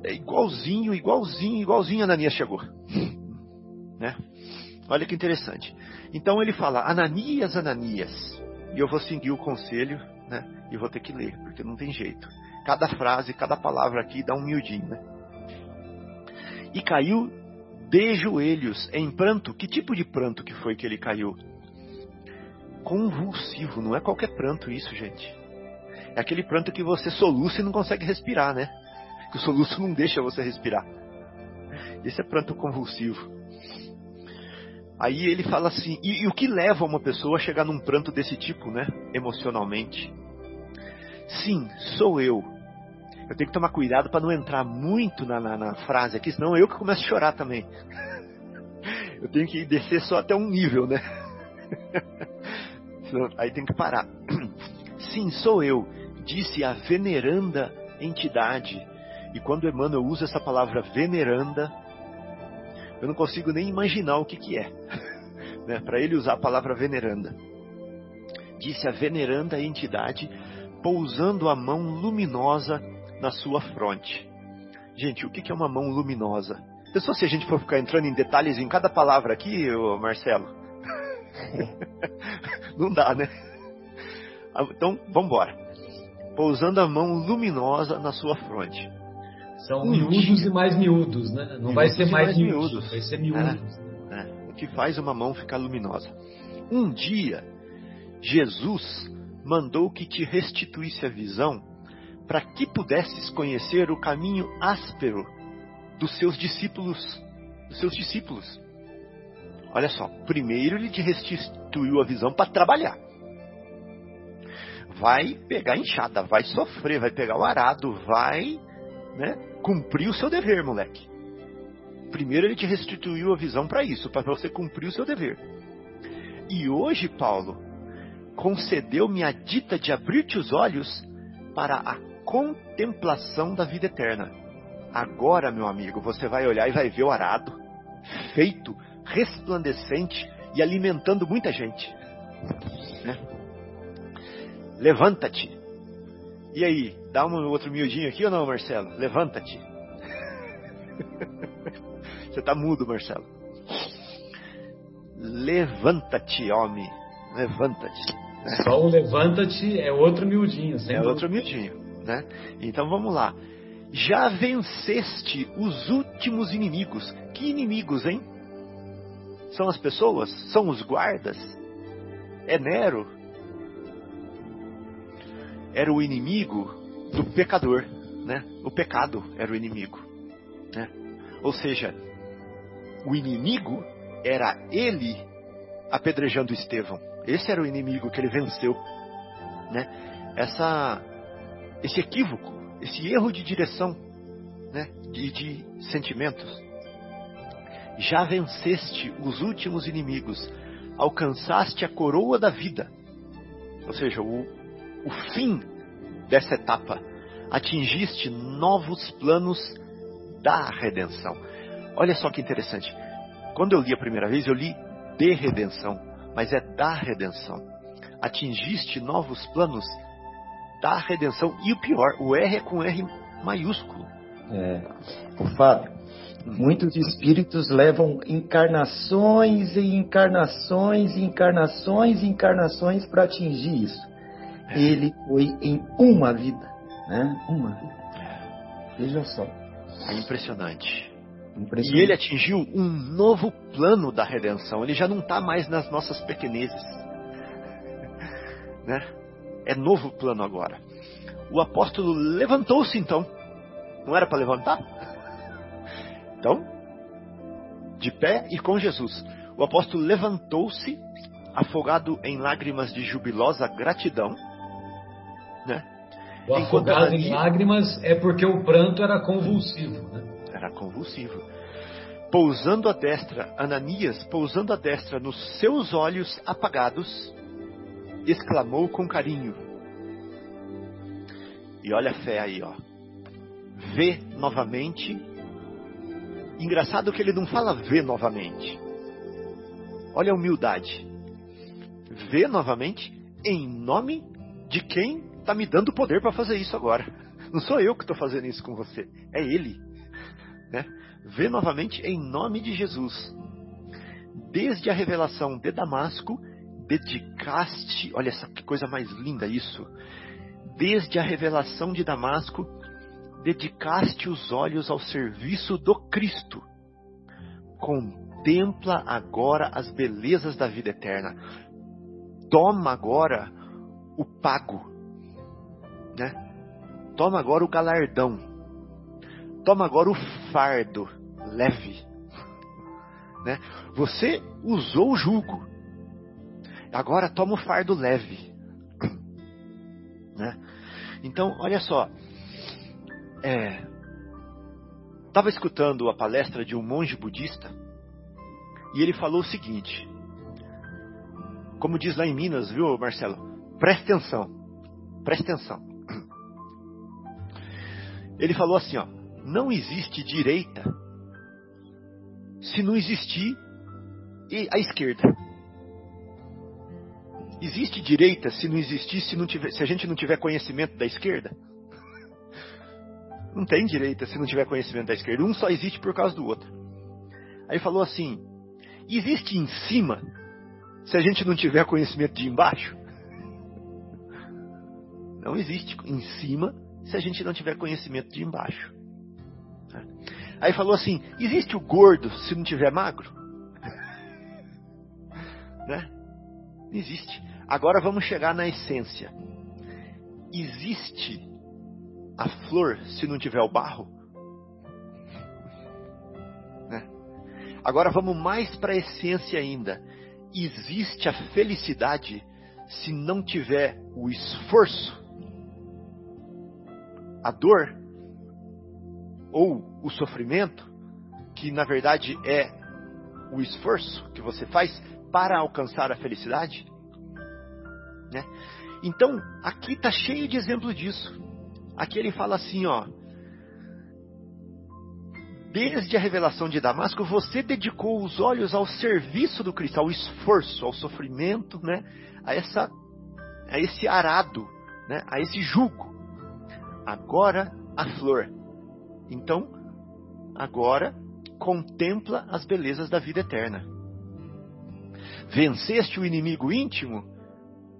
é igualzinho, igualzinho, igualzinho Ananias chegou, né? Olha que interessante. Então ele fala, Ananias, Ananias. E eu vou seguir o conselho, né? E vou ter que ler, porque não tem jeito. Cada frase, cada palavra aqui dá um miudinho, né? E caiu de joelhos em pranto. Que tipo de pranto que foi que ele caiu? Convulsivo, não é qualquer pranto isso, gente. É aquele pranto que você soluça e não consegue respirar, né? Que o soluço não deixa você respirar. Esse é pranto convulsivo. Aí ele fala assim, e, e, o que leva uma pessoa a chegar num pranto desse tipo, né? Emocionalmente? Sim, sou eu. Eu tenho que tomar cuidado para não entrar muito na, na, na, frase aqui, senão eu que começo a chorar também. Eu tenho que descer só até um nível, né? Aí tem que parar. Sim, sou eu, disse a veneranda entidade. E quando Emmanuel usa essa palavra veneranda, eu não consigo nem imaginar o que, que é. né? Para ele usar a palavra veneranda. Disse a veneranda entidade, pousando a mão luminosa na sua fronte. Gente, o que, que é uma mão luminosa? Pensou se a gente for ficar entrando em detalhes em cada palavra aqui, Marcelo? não dá, né? Ah, então, vamos embora. Pousando a mão luminosa na sua fronte. São miúdos e mais miúdos, né? Não miúdos vai ser mais, mais miúdos, miúdos, vai ser miúdos. É, é, o que faz uma mão ficar luminosa. Um dia, Jesus mandou que te restituísse a visão para que pudesses conhecer o caminho áspero dos seus discípulos, dos seus discípulos. Olha só, primeiro ele te restituiu a visão para trabalhar. Vai pegar enxada, vai sofrer, vai pegar o arado, vai né, cumprir o seu dever, moleque. Primeiro ele te restituiu a visão para isso, para você cumprir o seu dever. E hoje, Paulo, concedeu-me a dita de abrir-te os olhos para a contemplação da vida eterna. Agora, meu amigo, você vai olhar e vai ver o arado, feito, resplandecente e alimentando muita gente. Né? Levanta-te. E aí, dá um outro miudinho aqui ou não, Marcelo? Levanta-te. Você tá mudo, Marcelo. Levanta-te, homem. Levanta-te. Só o levanta-te é outro miudinho. é dúvida. outro miudinho, né? Então vamos lá. Já venceste os últimos inimigos. Que inimigos, hein? São as pessoas? São os guardas? É Nero? Era o inimigo do pecador, né? O pecado era o inimigo, né? Ou seja, o inimigo era ele apedrejando Estevão. Esse era o inimigo que ele venceu, né? Essa, esse equívoco, esse erro de direção, né? De, de sentimentos. Já venceste os últimos inimigos, alcançaste a coroa da vida, ou seja, o, o fim dessa etapa, atingiste novos planos da redenção. Olha só que interessante. Quando eu li a primeira vez, eu li de redenção, mas é da redenção. Atingiste novos planos da redenção. E o pior, o R é com R maiúsculo. É. O Fábio, muitos espíritos levam encarnações e encarnações e encarnações e encarnações para atingir isso. É. Ele foi em uma vida, né? Uma vida. Veja só. É impressionante. impressionante. E ele atingiu um novo plano da redenção. Ele já não está mais nas nossas pequenezes. Né? É novo plano agora. O apóstolo levantou-se então. Não era para levantar? Então, de pé e com Jesus. O apóstolo levantou-se, afogado em lágrimas de jubilosa gratidão, né? O afogado em lágrimas é porque o pranto era convulsivo, né? Era convulsivo. Pousando a destra, Ananias, pousando a destra nos seus olhos apagados, exclamou com carinho. E olha a fé aí, ó. Vê novamente. Engraçado que ele não fala vê novamente. Olha a humildade. Vê novamente em nome de quem está me dando poder para fazer isso agora. Não sou eu que estou fazendo isso com você, é Ele. Né? Vê novamente em nome de Jesus. desde a revelação de Damasco, dedicaste, olha essa que coisa mais linda isso. Desde a revelação de Damasco, dedicaste os olhos ao serviço do Cristo. Contempla agora as belezas da vida eterna. Toma agora o pago, né? Toma agora o galardão. Toma agora o fardo leve, né? Você usou o jugo. Agora toma o fardo leve, né? Então, olha só, é, estava escutando a palestra de um monge budista e ele falou o seguinte: como diz lá em Minas, viu, Marcelo? Preste atenção, preste atenção. Ele falou assim: ó, não existe direita se não existir a esquerda. Existe direita se não existir, se, não tiver, se a gente não tiver conhecimento da esquerda? Não tem direita se não tiver conhecimento da esquerda. Um só existe por causa do outro. Aí falou assim: existe em cima se a gente não tiver conhecimento de embaixo? Não existe em cima se a gente não tiver conhecimento de embaixo. Aí falou assim: existe o gordo se não tiver magro? né? Existe. Agora vamos chegar na essência. Existe a flor se não tiver o barro? Né? Agora vamos mais para a essência ainda. Existe a felicidade se não tiver o esforço? A dor? Ou o sofrimento? Que na verdade é o esforço que você faz para alcançar a felicidade? Né? Então, aqui está cheio de exemplo disso. Aqui ele fala assim, ó. Desde a revelação de Damasco, você dedicou os olhos ao serviço do Cristo, ao esforço, ao sofrimento, né? A essa, a esse arado, né? A esse jugo. Agora a flor. Então, agora contempla as belezas da vida eterna. Venceste o inimigo íntimo,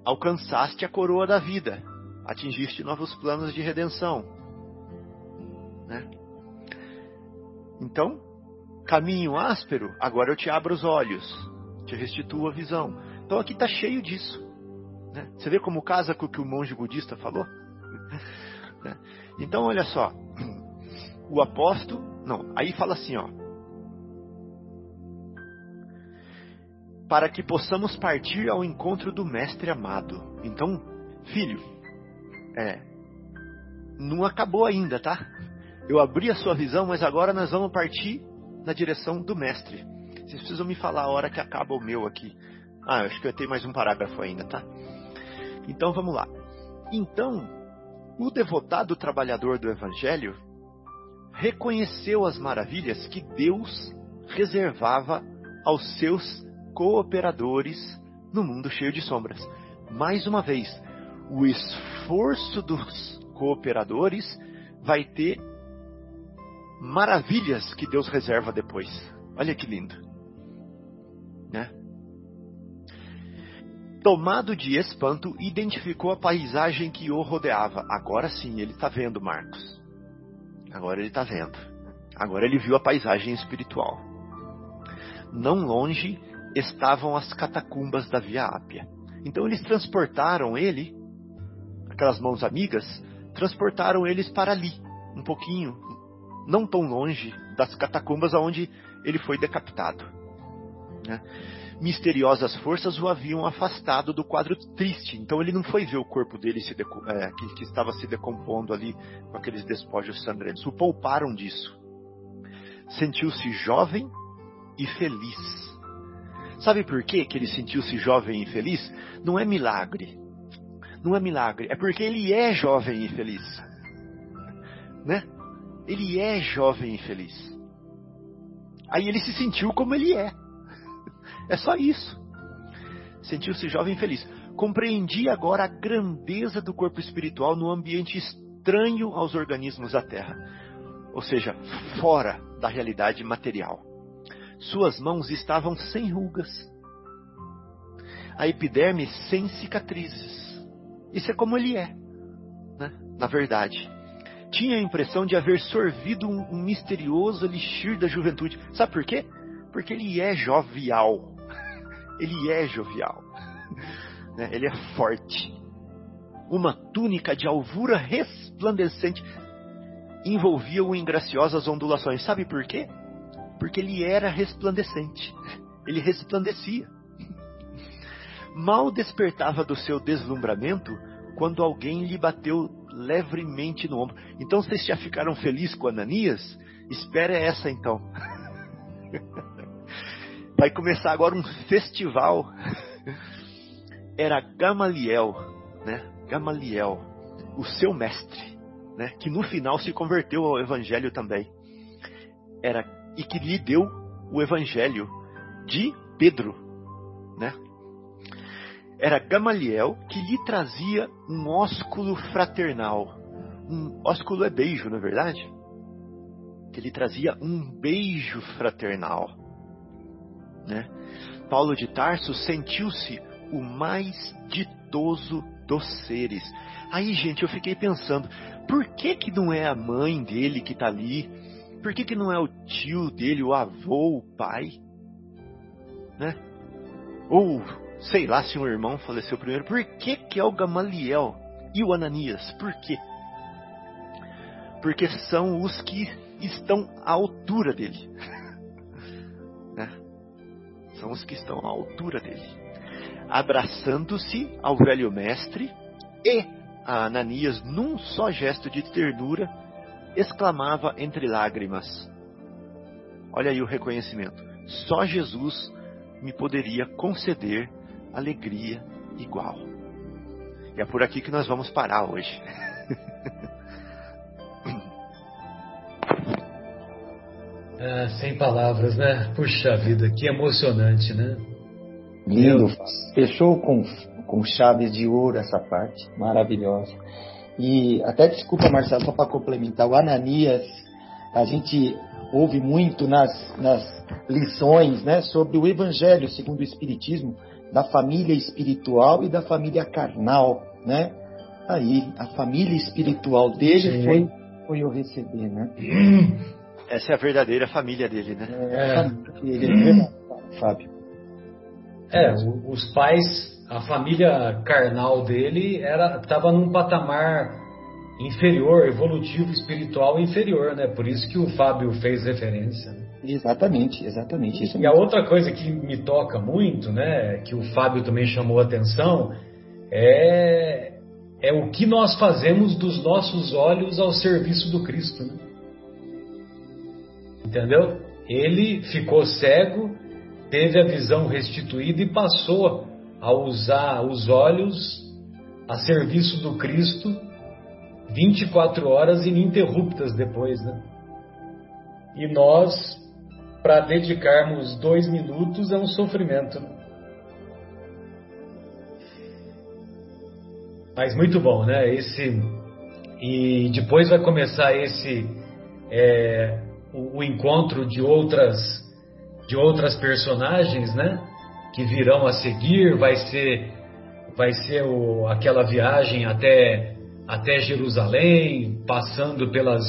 alcançaste a coroa da vida atingiste novos planos de redenção. Né? Então, caminho áspero, agora eu te abro os olhos, te restituo a visão. Então aqui está cheio disso. Né? Você vê como casa com o que o monge budista falou? Né? então, olha só. O apóstolo. Não, aí fala assim, ó. Para que possamos partir ao encontro do Mestre amado. Então, filho, é. Não acabou ainda, tá? Eu abri a sua visão, mas agora nós vamos partir na direção do mestre. Vocês precisam me falar a hora que acaba o meu aqui. Ah, acho que eu tenho mais um parágrafo ainda, tá? Então vamos lá. Então, o devotado trabalhador do Evangelho reconheceu as maravilhas que Deus reservava aos seus cooperadores no mundo cheio de sombras. Mais uma vez, o esforço dos cooperadores vai ter maravilhas que Deus reserva depois. Olha que lindo. Né? Tomado de espanto, identificou a paisagem que o rodeava. Agora sim, ele está vendo, Marcos. Agora ele está vendo. Agora ele viu a paisagem espiritual. Não longe estavam as catacumbas da Via Ápia. Então eles transportaram ele aquelas mãos amigas, transportaram eles para ali, um pouquinho, não tão longe das catacumbas aonde ele foi decapitado. Né? Misteriosas forças o haviam afastado do quadro triste, então ele não foi ver o corpo dele é, que, que estava se decompondo ali com aqueles despojos sangrentos. O pouparam disso. Sentiu-se jovem e feliz. Sabe por quê que ele sentiu-se jovem e feliz? Não é milagre não é milagre, é porque ele é jovem e feliz. Né? Ele é jovem e feliz. Aí ele se sentiu como ele é. É só isso. Sentiu-se jovem e feliz. Compreendi agora a grandeza do corpo espiritual no ambiente estranho aos organismos da Terra. Ou seja, fora da realidade material. Suas mãos estavam sem rugas, a epiderme sem cicatrizes. Isso é como ele é, né? na verdade. Tinha a impressão de haver sorvido um, um misterioso elixir da juventude. Sabe por quê? Porque ele é jovial. Ele é jovial. Né? Ele é forte. Uma túnica de alvura resplandecente envolvia-o em graciosas ondulações. Sabe por quê? Porque ele era resplandecente. Ele resplandecia. Mal despertava do seu deslumbramento quando alguém lhe bateu levemente no ombro. Então vocês já ficaram felizes com Ananias? Espera essa então. Vai começar agora um festival. Era Gamaliel, né? Gamaliel, o seu mestre, né? Que no final se converteu ao evangelho também. Era e que lhe deu o evangelho de Pedro, né? Era Gamaliel que lhe trazia um ósculo fraternal. Um ósculo é beijo, não é verdade? Que lhe trazia um beijo fraternal. Né? Paulo de Tarso sentiu-se o mais ditoso dos seres. Aí, gente, eu fiquei pensando, por que que não é a mãe dele que está ali? Por que que não é o tio dele, o avô, o pai? Né? Ou sei lá se um irmão faleceu primeiro, por que, que é o Gamaliel e o Ananias? Por quê? Porque são os que estão à altura dele. São os que estão à altura dele. Abraçando-se ao velho mestre e a Ananias, num só gesto de ternura, exclamava entre lágrimas: Olha aí o reconhecimento. Só Jesus me poderia conceder alegria igual. E é por aqui que nós vamos parar hoje. Ah, sem palavras, né? Puxa vida, que emocionante, né? Lindo. Fechou com, com chaves de ouro essa parte. Maravilhosa. E até desculpa, Marcelo, só para complementar, o Ananias, a gente ouve muito nas, nas lições né, sobre o Evangelho segundo o Espiritismo, da família espiritual e da família carnal, né? Aí, a família espiritual dele foi, foi eu receber, né? Essa é a verdadeira família dele, né? É, ele é verdade, Fábio. É, os pais, a família carnal dele era estava num patamar inferior, evolutivo, espiritual inferior, né? Por isso que o Fábio fez referência. Né? Exatamente, exatamente. Isso e a outra coisa que me toca muito, né, que o Fábio também chamou a atenção, é, é o que nós fazemos dos nossos olhos ao serviço do Cristo. Né? Entendeu? Ele ficou cego, teve a visão restituída e passou a usar os olhos a serviço do Cristo 24 horas ininterruptas depois, né? E nós para dedicarmos dois minutos é um sofrimento. Mas muito bom, né? Esse e depois vai começar esse é, o, o, encontro de outras de outras personagens, né? Que virão a seguir. Vai ser vai ser o, aquela viagem até até Jerusalém, passando pelas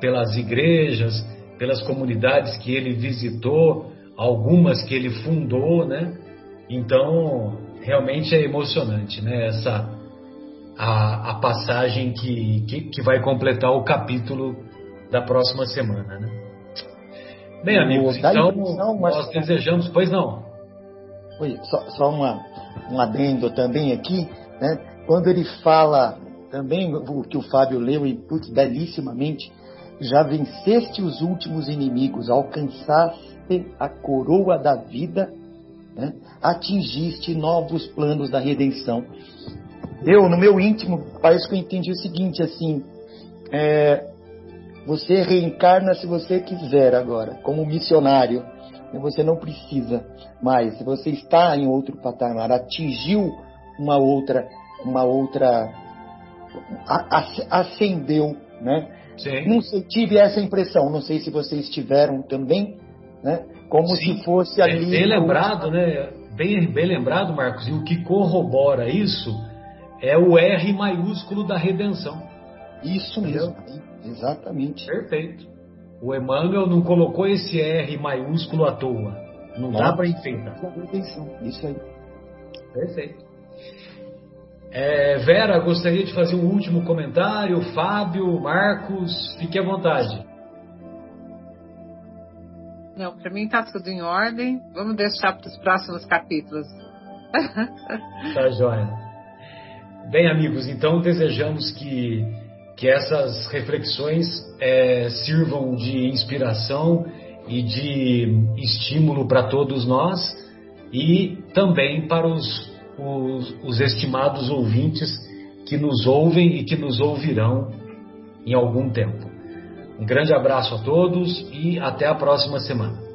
pelas igrejas pelas comunidades que ele visitou, algumas que ele fundou, né? Então, realmente é emocionante, né? Essa a, a passagem que, que, que, vai completar o capítulo da próxima semana, né? Bem, amigos, então nós desejamos, pois não? Oi, só, só uma, um adendo também aqui, né? Quando ele fala também o que o Fábio leu e putz, belíssimamente já venceste os últimos inimigos, alcançaste a coroa da vida, né? atingiste novos planos da redenção. Eu, no meu íntimo, parece que eu entendi o seguinte, assim, é, você reencarna se você quiser agora, como missionário. Você não precisa mais. Se você está em outro patamar, atingiu uma outra, uma outra, ascendeu, né? Sim. Não sei, tive essa impressão, não sei se vocês tiveram também, né? Como Sim, se fosse ali. É bem lembrado, né? Bem, bem lembrado, Marcos. E o que corrobora isso é o R maiúsculo da redenção. Isso mesmo, exatamente. Perfeito. O Emmanuel não colocou esse R maiúsculo à toa. Não, não dá para enfeitar. Isso aí. Perfeito. É, Vera, gostaria de fazer um último comentário. Fábio, Marcos, fique à vontade. Não, para mim está tudo em ordem. Vamos deixar para os próximos capítulos. tá joia. Bem, amigos, então desejamos que, que essas reflexões é, sirvam de inspiração e de estímulo para todos nós e também para os, os, os estimados ouvintes que nos ouvem e que nos ouvirão em algum tempo. Um grande abraço a todos e até a próxima semana.